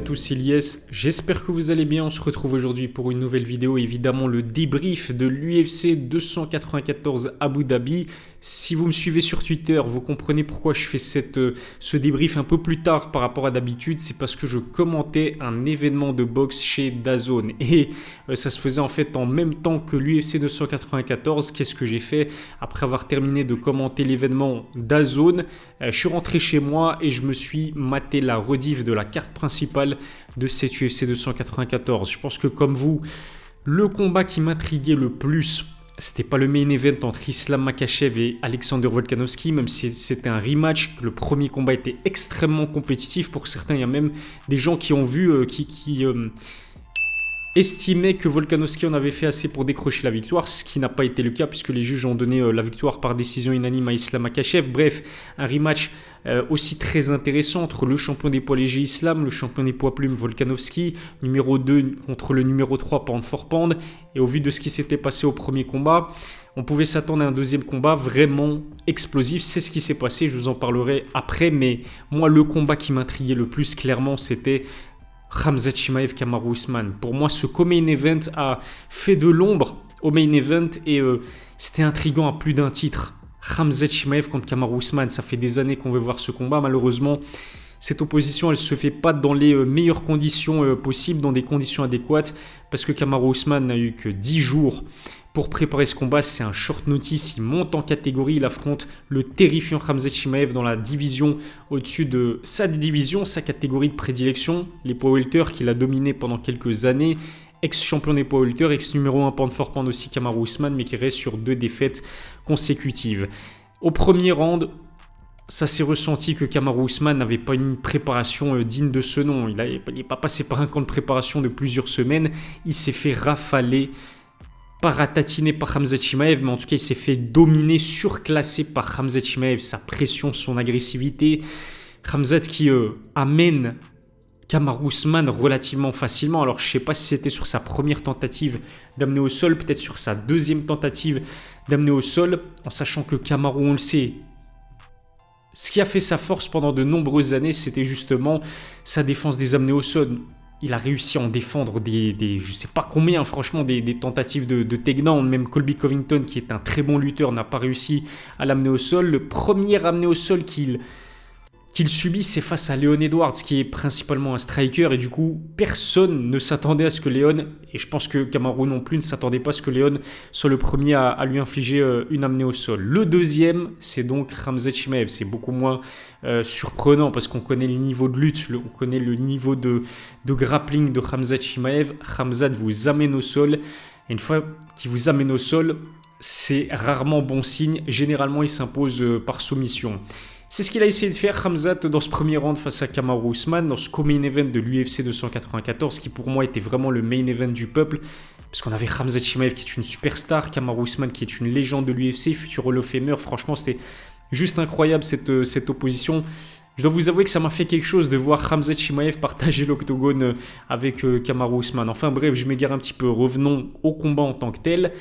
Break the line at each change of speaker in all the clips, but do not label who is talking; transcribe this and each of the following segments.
tous, Lies. J'espère que vous allez bien. On se retrouve aujourd'hui pour une nouvelle vidéo. Évidemment, le débrief de l'UFC 294 Abu Dhabi. Si vous me suivez sur Twitter, vous comprenez pourquoi je fais euh, ce débrief un peu plus tard par rapport à d'habitude. C'est parce que je commentais un événement de boxe chez Dazone. Et euh, ça se faisait en fait en même temps que l'UFC 294. Qu'est-ce que j'ai fait? Après avoir terminé de commenter l'événement Dazone, euh, je suis rentré chez moi et je me suis maté la rediff de la carte principale de cette UFC 294. Je pense que comme vous, le combat qui m'intriguait le plus c'était pas le main event entre Islam Makachev et Alexander Volkanovski, même si c'était un rematch. Le premier combat était extrêmement compétitif. Pour certains, il y a même des gens qui ont vu, euh, qui, qui estimaient que Volkanovski en avait fait assez pour décrocher la victoire, ce qui n'a pas été le cas puisque les juges ont donné euh, la victoire par décision unanime à Islam Makachev. Bref, un rematch euh, aussi très intéressant entre le champion des poids légers Islam, le champion des poids plumes Volkanovski, numéro 2 contre le numéro 3 Pound for Pound. Et au vu de ce qui s'était passé au premier combat, on pouvait s'attendre à un deuxième combat vraiment explosif. C'est ce qui s'est passé, je vous en parlerai après. Mais moi, le combat qui m'intriguait le plus, clairement, c'était Ramzat Chimaev Kamaru Usman. Pour moi, ce co-main event a fait de l'ombre au main event et euh, c'était intriguant à plus d'un titre. Ramzat Chimaev contre Kamaru Usman. Ça fait des années qu'on veut voir ce combat. Malheureusement, cette opposition, elle se fait pas dans les euh, meilleures conditions euh, possibles, dans des conditions adéquates, parce que Kamaru Usman n'a eu que 10 jours pour préparer ce combat. C'est un short notice. Il monte en catégorie. Il affronte le terrifiant Ramzat Chimaev dans la division au-dessus de sa division, sa catégorie de prédilection, les poids qu'il a dominé pendant quelques années ex-champion des poids ex-numéro 1 pound for pound aussi Kamaru Usman, mais qui reste sur deux défaites consécutives. Au premier round, ça s'est ressenti que Kamaru Usman n'avait pas une préparation euh, digne de ce nom. Il n'est pas passé par un camp de préparation de plusieurs semaines. Il s'est fait rafaler, pas ratatiné par Hamza Chimaev, mais en tout cas il s'est fait dominer, surclassé par Hamza Chimaev. Sa pression, son agressivité. Hamzat qui euh, amène Kamaru Usman relativement facilement. Alors je ne sais pas si c'était sur sa première tentative d'amener au sol, peut-être sur sa deuxième tentative d'amener au sol, en sachant que Kamaru, on le sait, ce qui a fait sa force pendant de nombreuses années, c'était justement sa défense des amenés au sol. Il a réussi à en défendre des, des je sais pas combien, franchement, des, tentatives de, de takedown. Même Colby Covington, qui est un très bon lutteur, n'a pas réussi à l'amener au sol. Le premier amené au sol qu'il qu'il subit, c'est face à Léon Edwards, qui est principalement un striker, et du coup, personne ne s'attendait à ce que Léon, et je pense que Kamaru non plus ne s'attendait pas à ce que Léon soit le premier à, lui infliger euh, une amenée au sol. Le deuxième, c'est donc Ramzat Chimaev. C'est beaucoup moins euh, surprenant parce qu'on connaît le niveau de lutte, on connaît le niveau de, de grappling de Ramzat Chimaev. Ramzat vous amène au sol, et une fois qu'il vous amène au sol, c'est rarement bon signe. Généralement, il s'impose euh, par soumission. C'est ce qu'il a essayé de faire Hamzat dans ce premier round face à Kamaru Usman, dans ce co-main event de l'UFC 294, qui pour moi était vraiment le main event du peuple. Parce qu'on avait Hamzat Chimaev qui est une superstar, Kamaru Usman qui est une légende de l'UFC, futur Hall of Famer. Franchement, c'était juste incroyable cette, euh, cette opposition. Je dois vous avouer que ça m'a fait quelque chose de voir Hamzat Chimaev partager l'octogone euh, avec euh, Kamaru Usman. Enfin bref, je m'égare un petit peu. Revenons au combat en tant que tel.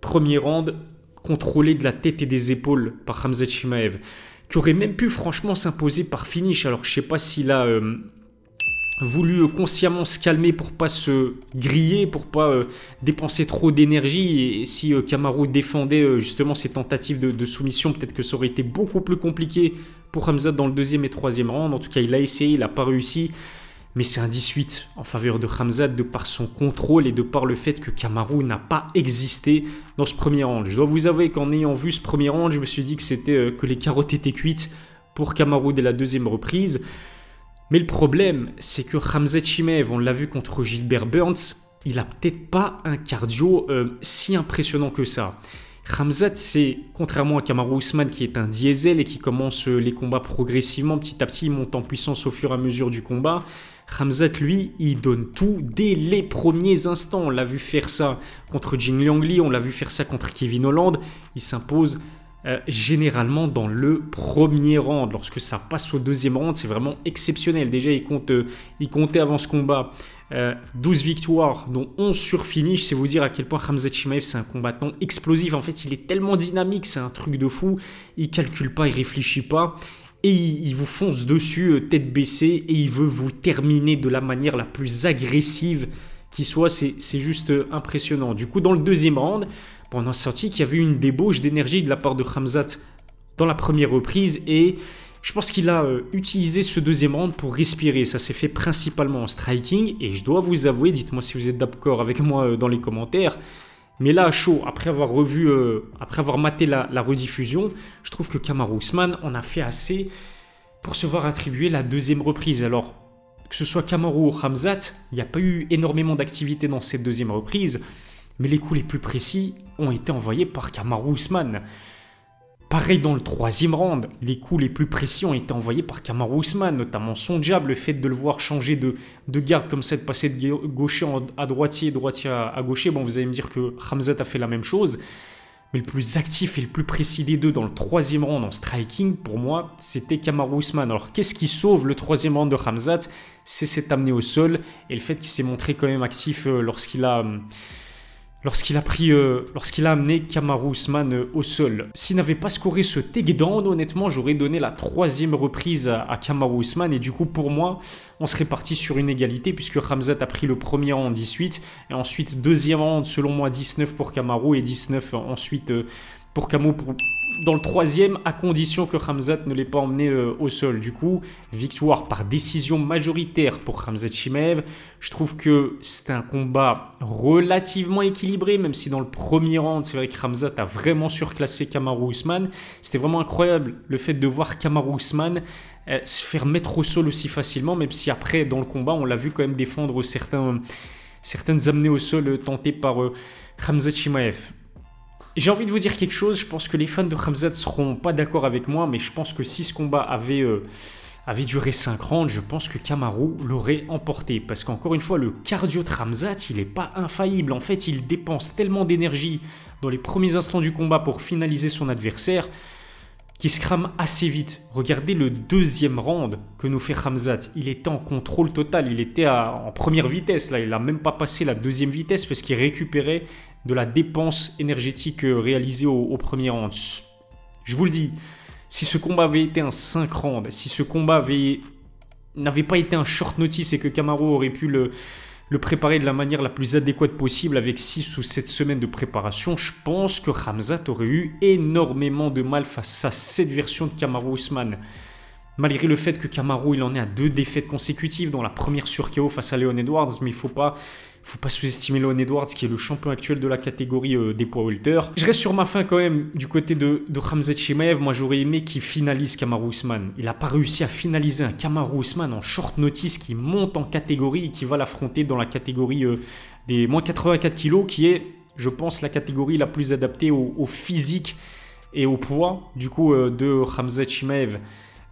Premier round, contrôlé de la tête et des épaules par Hamzat Chimaev qui aurait même pu franchement s'imposer par finish. Alors je sais pas s'il a euh, voulu consciemment se calmer pour pas se griller, pour pas euh, dépenser trop d'énergie. Et si euh, défendait justement ses tentatives de, soumission, peut-être que ça aurait été beaucoup plus compliqué pour Hamza dans le deuxième et troisième round. En tout cas, il a essayé, il n'a pas réussi. Mais c'est un 18 en faveur de Hamzat de par son contrôle et de par le fait que Kamaru n'a pas existé dans ce premier round. Je dois vous avouer qu'en ayant vu ce premier round, je me suis dit que c'était euh, que les carottes étaient cuites pour Kamaru dès la deuxième reprise. Mais le problème, c'est que Hamzat Chimev, on l'a vu contre Gilbert Burns, il a peut-être pas un cardio euh, si impressionnant que ça. Ramzat, c'est contrairement à Kamaru Usman qui est un diesel et qui commence euh, les combats progressivement, petit à petit, il monte en puissance au fur et à mesure du combat. Ramzat, lui, il donne tout dès les premiers instants. On l'a vu faire ça contre Jin Liangli, on l'a vu faire ça contre Kevin Holland. Il s'impose euh, généralement dans le premier round. Lorsque ça passe au deuxième round, c'est vraiment exceptionnel. Déjà, il, euh, comptait avant ce combat 12 euh, victoires, dont 11 sur finish. C'est vous dire à quel point Hamza Chimaev, c'est un combattant explosif. En fait, il est tellement dynamique, c'est un truc de fou. Il calcule pas, il réfléchit pas. Et il, vous fonce dessus euh, tête baissée et il veut vous terminer de la manière la plus agressive qui soit. C'est juste euh, impressionnant. Du coup, dans le deuxième round, on a senti qu'il y avait une débauche d'énergie de la part de Hamzat dans la première reprise et je pense qu'il a euh, utilisé ce deuxième round pour respirer. Ça s'est fait principalement en striking et je dois vous avouer, dites-moi si vous êtes d'accord avec moi dans les commentaires. Mais là, chaud, après avoir revu, euh, après avoir maté la, rediffusion, je trouve que Kamaru Usman en a fait assez pour se voir attribuer la deuxième reprise. Alors, que ce soit Kamaru ou Hamzat, il n'y a pas eu énormément d'activité dans cette deuxième reprise, mais les coups les plus précis ont été envoyés par Kamaru Usman. Pareil dans le troisième round, les coups les plus précis ont été envoyés par Kamaru Usman, notamment son jab, le fait de le voir changer de, de garde comme ça, de passer de gaucher à droitier, droitier à, gaucher. Bon, vous allez me dire que Hamzat a fait la même chose. Mais le plus actif et le plus précis des deux dans le troisième round en striking, pour moi, c'était Kamaru Usman. Alors, qu'est-ce qui sauve le troisième round de Hamzat? C'est cet amené au sol et le fait qu'il s'est montré quand même actif euh, lorsqu'il a hum, lorsqu'il a pris, euh, lorsqu'il a amené Kamaru Usman euh, au sol. S'il n'avait pas scoré ce takedown, honnêtement, j'aurais donné la troisième reprise à, à, Kamaru Usman et du coup, pour moi, on serait parti sur une égalité puisque Ramzat a pris le premier en 18 et ensuite deuxième rang, selon moi, 19 pour Kamaru et 19 ensuite euh, pour Kamo dans le troisième, à condition que Hamzat ne l'ait pas emmené euh, au sol. Du coup, victoire par décision majoritaire pour Hamzat Chimev. Je trouve que c'est un combat relativement équilibré, même si dans le premier round, c'est vrai que Hamzat a vraiment surclassé Kamaru Usman. C'était vraiment incroyable le fait de voir Kamaru Usman euh, se faire mettre au sol aussi facilement, même si après, dans le combat, on l'a vu quand même défendre certains, certaines amenées au sol tentées par euh, Hamzat Chimaev. J'ai envie de vous dire quelque chose, je pense que les fans de Khamzat seront pas d'accord avec moi, mais je pense que si ce combat avait, euh, duré 5 rounds, je pense que Kamaru l'aurait emporté. Parce qu'encore une fois, le cardio de Khamzat, il n'est pas infaillible. En fait, il dépense tellement d'énergie dans les premiers instants du combat pour finaliser son adversaire qu'il se crame assez vite. Regardez le deuxième round que nous fait Khamzat. Il était en contrôle total, il était en première vitesse. Là, il n'a même pas passé la deuxième vitesse parce qu'il récupérait de la dépense énergétique euh, réalisée au, premier round. Je vous le dis, si ce combat avait été un 5 rounds, si ce combat avait n'avait pas été un short notice et que Camaro aurait pu le, le préparer de la manière la plus adéquate possible avec 6 ou 7 semaines de préparation, je pense que Ramzat aurait eu énormément de mal face à cette version de Camaro Ousmane. Malgré le fait que Camaro il en est à deux défaites consécutives, dans la première sur KO face à Leon Edwards, mais il faut pas faut pas sous-estimer Leon Edwards qui est le champion actuel de la catégorie euh, des poids welter. Je reste sur ma fin quand même du côté de, de Khamzat Chimaev. Moi j'aurais aimé qu'il finalise Kamaru Usman. Il n'a pas réussi à finaliser un Kamaru Usman en short notice qui monte en catégorie et qui va l'affronter dans la catégorie euh, des moins 84 kg qui est, je pense, la catégorie la plus adaptée au, physique et au poids du coup euh, de Khamzat Chimaev.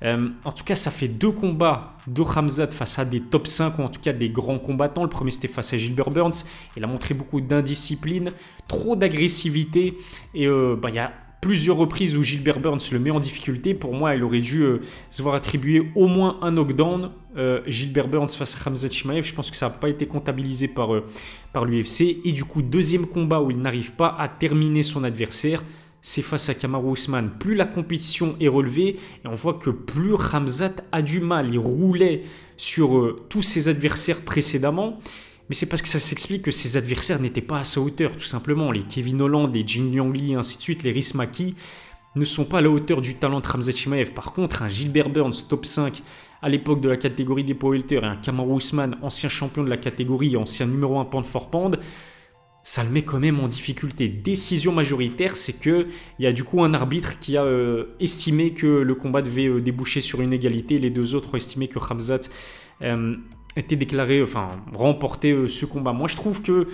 Euh, en tout cas, ça fait deux combats de Hamzat face à des top 5 ou en tout cas des grands combattants. Le premier c'était face à Gilbert Burns. Il a montré beaucoup d'indiscipline, trop d'agressivité et euh, bah, il y a plusieurs reprises où Gilbert Burns le met en difficulté. Pour moi, il aurait dû euh, se voir attribuer au moins un knockdown. Gilbert Burns face à Hamzat Chimaev, je pense que ça n'a pas été comptabilisé par, par l'UFC. Et du coup, deuxième combat où il n'arrive pas à terminer son adversaire c'est face à Kamaru Usman. Plus la compétition est relevée, et on voit que plus Ramzat a du mal. Il roulait sur euh, tous ses adversaires précédemment. Mais c'est parce que ça s'explique que ses adversaires n'étaient pas à sa hauteur, tout simplement. Les Kevin Holland, les Jin Liang Li, ainsi de suite, les Rismaki ne sont pas à la hauteur du talent de Ramzat Chimaev. Par contre, un Gilbert Burns top 5 à l'époque de la catégorie des poids et un Kamaru Usman, ancien champion de la catégorie, ancien numéro 1 pound for pound, ça le met quand même en difficulté. Décision majoritaire, c'est que il y a du coup un arbitre qui a euh, estimé que le combat devait euh, déboucher sur une égalité. Les deux autres ont estimé que Hamzat euh, était déclaré, enfin remporté ce combat. Moi, je trouve que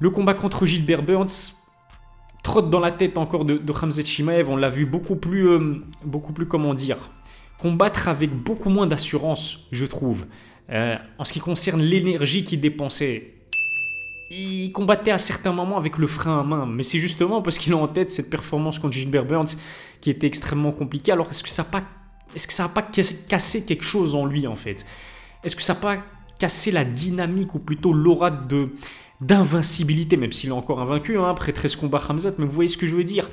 le combat contre Gilbert Burns trotte dans la tête encore de, de Hamzat Shimaev. On l'a vu beaucoup plus, beaucoup plus, comment dire, combattre avec beaucoup moins d'assurance, je trouve. en ce qui concerne l'énergie qu'il dépensait, il combattait à certains moments avec le frein à main, mais c'est justement parce qu'il a en tête cette performance contre Gilbert Burns qui était extrêmement compliquée. Alors est-ce que ça n'a pas, est-ce que ça a pas cassé quelque chose en lui en fait? Est-ce que ça n'a pas cassé la dynamique ou plutôt l'aura de d'invincibilité, même s'il est encore invaincu hein, après 13 combats Hamzat, mais vous voyez ce que je veux dire?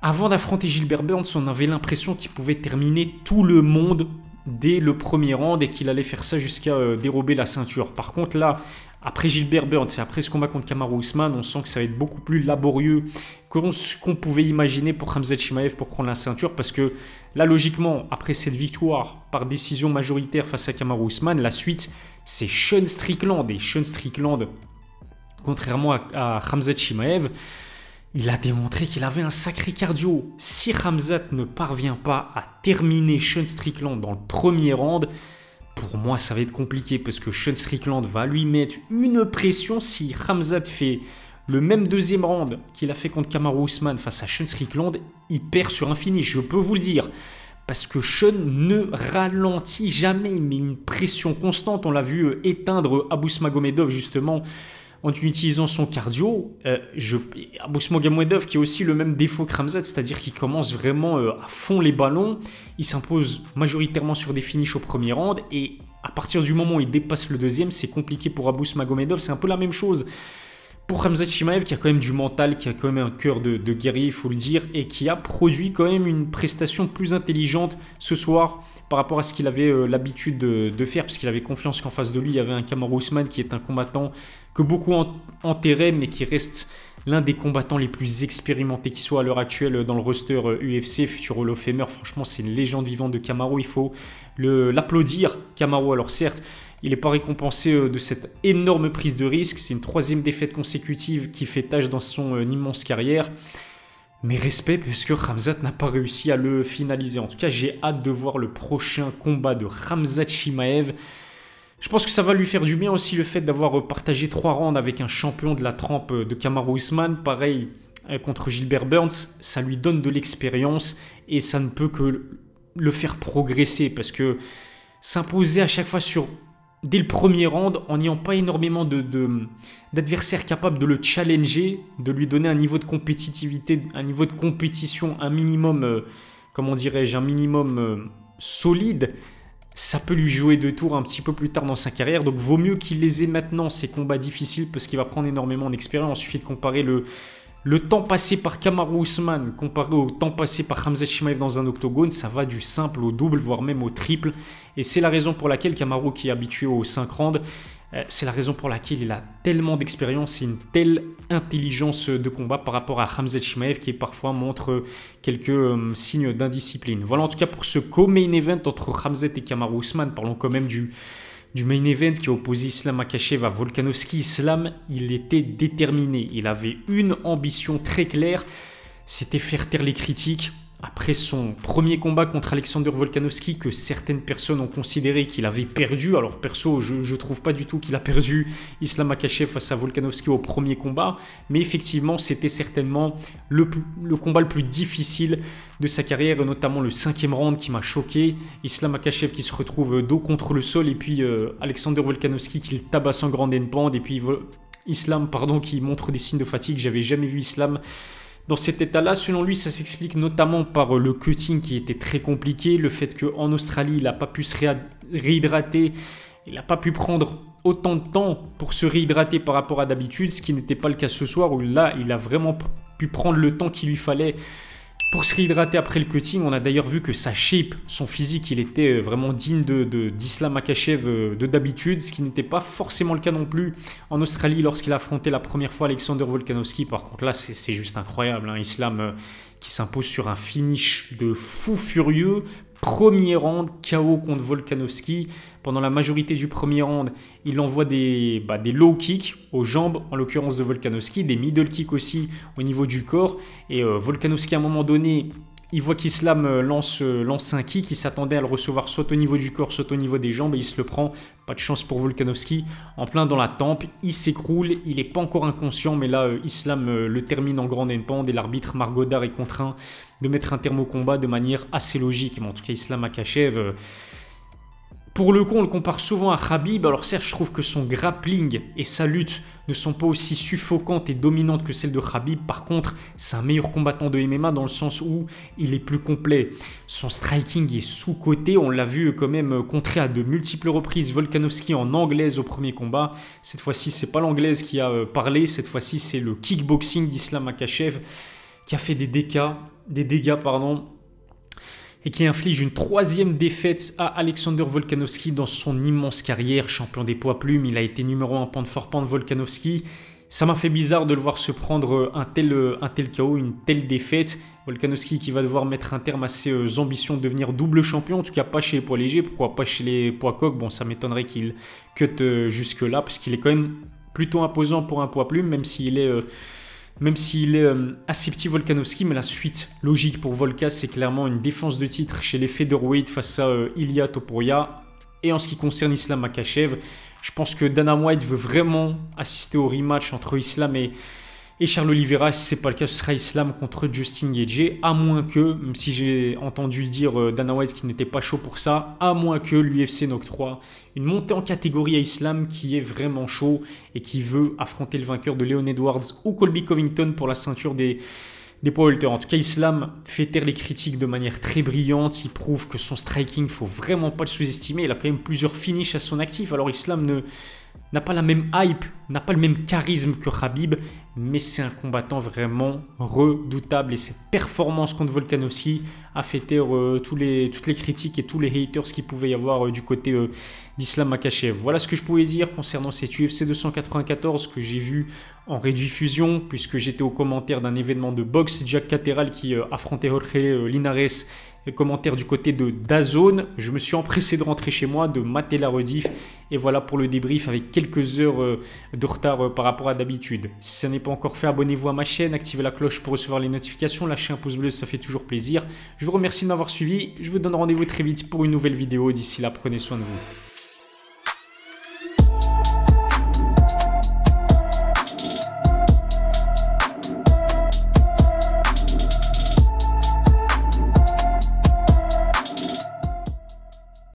Avant d'affronter Gilbert Burns, on avait l'impression qu'il pouvait terminer tout le monde dès le premier round et qu'il allait faire ça jusqu'à euh, dérober la ceinture. Par contre, là, après Gilbert Burns et après ce combat contre Kamaru Usman, on sent que ça va être beaucoup plus laborieux qu'on pouvait imaginer pour Hamza Chimaev pour prendre la ceinture parce que là, logiquement, après cette victoire par décision majoritaire face à Kamaru Usman, la suite, c'est Sean Strickland. Et Sean Strickland, contrairement à, à Hamza Chimaev, il a démontré qu'il avait un sacré cardio. Si Ramzat ne parvient pas à terminer Sean Strickland dans le premier round, pour moi ça va être compliqué parce que Sean Strickland va lui mettre une pression si Ramzat fait le même deuxième round qu'il a fait contre Kamaru Usman face à Sean Strickland, il perd sur un finish, je peux vous le dire. Parce que Sean ne ralentit jamais, mais une pression constante. On l'a vu euh, éteindre Abus Magomedov justement en utilisant son cardio, euh, je, qui a aussi le même défaut que Ramzat, c'est-à-dire qu'il commence vraiment euh, à fond les ballons, il s'impose majoritairement sur des finishes au premier round, et à partir du moment où il dépasse le deuxième, c'est compliqué pour Abous Magomedov, c'est un peu la même chose. Pour Ramzat Chimaev, qui a quand même du mental, qui a quand même un cœur de, de guerrier, il faut le dire, et qui a produit quand même une prestation plus intelligente ce soir par rapport à ce qu'il avait euh, l'habitude de, faire, parce qu'il avait confiance qu'en face de lui, il y avait un Kamaru Usman qui est un combattant que beaucoup enterraient, mais qui reste l'un des combattants les plus expérimentés qui soit à l'heure actuelle dans le roster UFC, euh, futur Hall of Famer. Franchement, c'est une légende vivante de Kamaru. Il faut l'applaudir, Kamaru. Alors certes, il n'est pas récompensé euh, de cette énorme prise de risque. C'est une troisième défaite consécutive qui fait tâche dans son immense carrière. Mais respect, parce que Ramzat n'a pas réussi à le finaliser. En tout cas, j'ai hâte de voir le prochain combat de Ramzat Shimaev. Je pense que ça va lui faire du bien aussi le fait d'avoir partagé trois rounds avec un champion de la trempe de Kamaru Usman. Pareil euh, contre Gilbert Burns, ça lui donne de l'expérience et ça ne peut que le faire progresser parce que s'imposer à chaque fois sur dès le premier round en n'ayant pas énormément d'adversaires capables de le challenger, de lui donner un niveau de compétitivité, un niveau de compétition, un minimum, euh, comment dirais-je, un minimum euh, solide, ça peut lui jouer de tours un petit peu plus tard dans sa carrière. Donc vaut mieux qu'il les ait maintenant, ces combats difficiles, parce qu'il va prendre énormément d'expérience. Il suffit de comparer le, le temps passé par Kamaru Usman comparé au temps passé par Hamza Shimaev dans un octogone, ça va du simple au double, voire même au triple. Et c'est la raison pour laquelle Kamaru, qui est habitué aux 5 rounds, euh, c'est la raison pour laquelle il a tellement d'expérience et une telle intelligence de combat par rapport à Hamza Shimaev qui parfois montre quelques euh, signes d'indiscipline. Voilà en tout cas pour ce co-main event entre Hamza et Kamaru Usman. Parlons quand même du, du main event qui opposait Islam Akachev à Volkanovski. Islam, il était déterminé. Il avait une ambition très claire, c'était faire taire les critiques, après son premier combat contre Alexander Volkanovski que certaines personnes ont considéré qu'il avait perdu. Alors perso, je ne trouve pas du tout qu'il a perdu Islam Akachev face à Volkanovski au premier combat, mais effectivement c'était certainement le, combat le plus difficile de sa carrière, notamment le cinquième round qui m'a choqué. Islam Akachev qui se retrouve dos contre le sol et puis euh, Alexander Volkanovski qui le tabasse en grande endpoint et puis Islam pardon qui montre des signes de fatigue. J'avais jamais vu Islam dans cet état-là, selon lui, ça s'explique notamment par euh, le cutting qui était très compliqué, le fait qu'en Australie, il n'a pas pu se réhydrater, il n'a pas pu prendre autant de temps pour se réhydrater par rapport à d'habitude, ce qui n'était pas le cas ce soir, où là, il a vraiment pu prendre le temps qu'il lui fallait pour se réhydrater après le cutting, on a d'ailleurs vu que sa shape, son physique, il était euh, vraiment digne de, d'Islam Akachev euh, de d'habitude, ce qui n'était pas forcément le cas non plus en Australie lorsqu'il a affronté la première fois Alexander Volkanovski. Par contre là, c'est, juste incroyable. Hein. Islam euh, qui s'impose sur un finish de fou furieux, Premier round, KO contre Volkanovski. Pendant la majorité du premier round, il envoie des, bah, des low kicks aux jambes, en l'occurrence de Volkanovski, des middle kicks aussi au niveau du corps. Et euh, Volkanovski, à un moment donné, il voit qu'Islam euh, lance, euh, lance un kick, il s'attendait à le recevoir soit au niveau du corps, soit au niveau des jambes, et il se le prend. Pas de chance pour Volkanovski, en plein dans la tempe, il s'écroule, il n'est pas encore inconscient, mais là, euh, Islam le termine en grande pente et l'arbitre Margodar est contraint de mettre un terme au combat de manière assez logique. Mais en tout cas, Islam Akachev pour le coup, on le compare souvent à Khabib. Alors certes, je trouve que son grappling et sa lutte ne sont pas aussi suffocantes et dominantes que celles de Khabib. Par contre, c'est un meilleur combattant de MMA dans le sens où il est plus complet. Son striking est sous-côté. On l'a vu quand même contrer à de multiples reprises Volkanovski en anglaise au premier combat. Cette fois-ci, c'est pas l'anglaise qui a euh, parlé. Cette fois-ci, c'est le kickboxing d'Islam Akachev qui a fait des dégâts des dégâts pardon, et qui inflige une troisième défaite à Alexander Volkanovski dans son immense carrière, champion des poids plumes. Il a été numéro 1 pound for pound Volkanovski. Ça m'a fait bizarre de le voir se prendre un tel, un tel chaos, une telle défaite. Volkanovski qui va devoir mettre un terme à ses euh, ambitions de devenir double champion, en tout cas pas chez les poids légers, pourquoi pas chez les poids coqs Bon, ça m'étonnerait qu'il cut euh, jusque-là, parce qu'il est quand même plutôt imposant pour un poids plume, même s'il est... Même s'il est euh, assez petit Volkanovski, mais la suite logique pour Volka, c'est clairement une défense de titre chez les featherweight face à euh, Ilya Topuria. Et en ce qui concerne Islam Makachev, je pense que Dana White veut vraiment assister au rematch entre Islam et, et Charles Oliveira, si ce n'est pas le cas, ce sera Islam contre Justin Gage, à moins que, même si j'ai entendu dire euh, Dana White qui n'était pas chaud pour ça, à moins que l'UFC n'octroie une montée en catégorie à Islam qui est vraiment chaud et qui veut affronter le vainqueur de Leon Edwards ou Colby Covington pour la ceinture des, des poids En tout cas, Islam fait taire les critiques de manière très brillante. Il prouve que son striking, faut vraiment pas le sous-estimer. Il a quand même plusieurs finishes à son actif. Alors Islam ne n'a pas la même hype, n'a pas le même charisme que Khabib, mais c'est un combattant vraiment redoutable et ses performances contre Volkanovski a fait taire euh, toutes les critiques et tous les haters qu'il pouvait y avoir euh, du côté euh, d'Islam Makachev. Voilà ce que je pouvais dire concernant cette UFC 294 que j'ai vu en rediffusion puisque j'étais au commentaire d'un événement de boxe Jack Cateral qui affrontait Jorge Linares commentaires du côté de Dazone. Je me suis empressé de rentrer chez moi, de mater la rediff. Et voilà pour le débrief avec quelques heures euh, de retard euh, par rapport à d'habitude. Si ça n'est pas encore fait, abonnez-vous à ma chaîne, activez la cloche pour recevoir les notifications, lâchez un pouce bleu, ça fait toujours plaisir. Je vous remercie de m'avoir suivi. Je vous donne rendez-vous très vite pour une nouvelle vidéo. D'ici là, prenez soin de vous.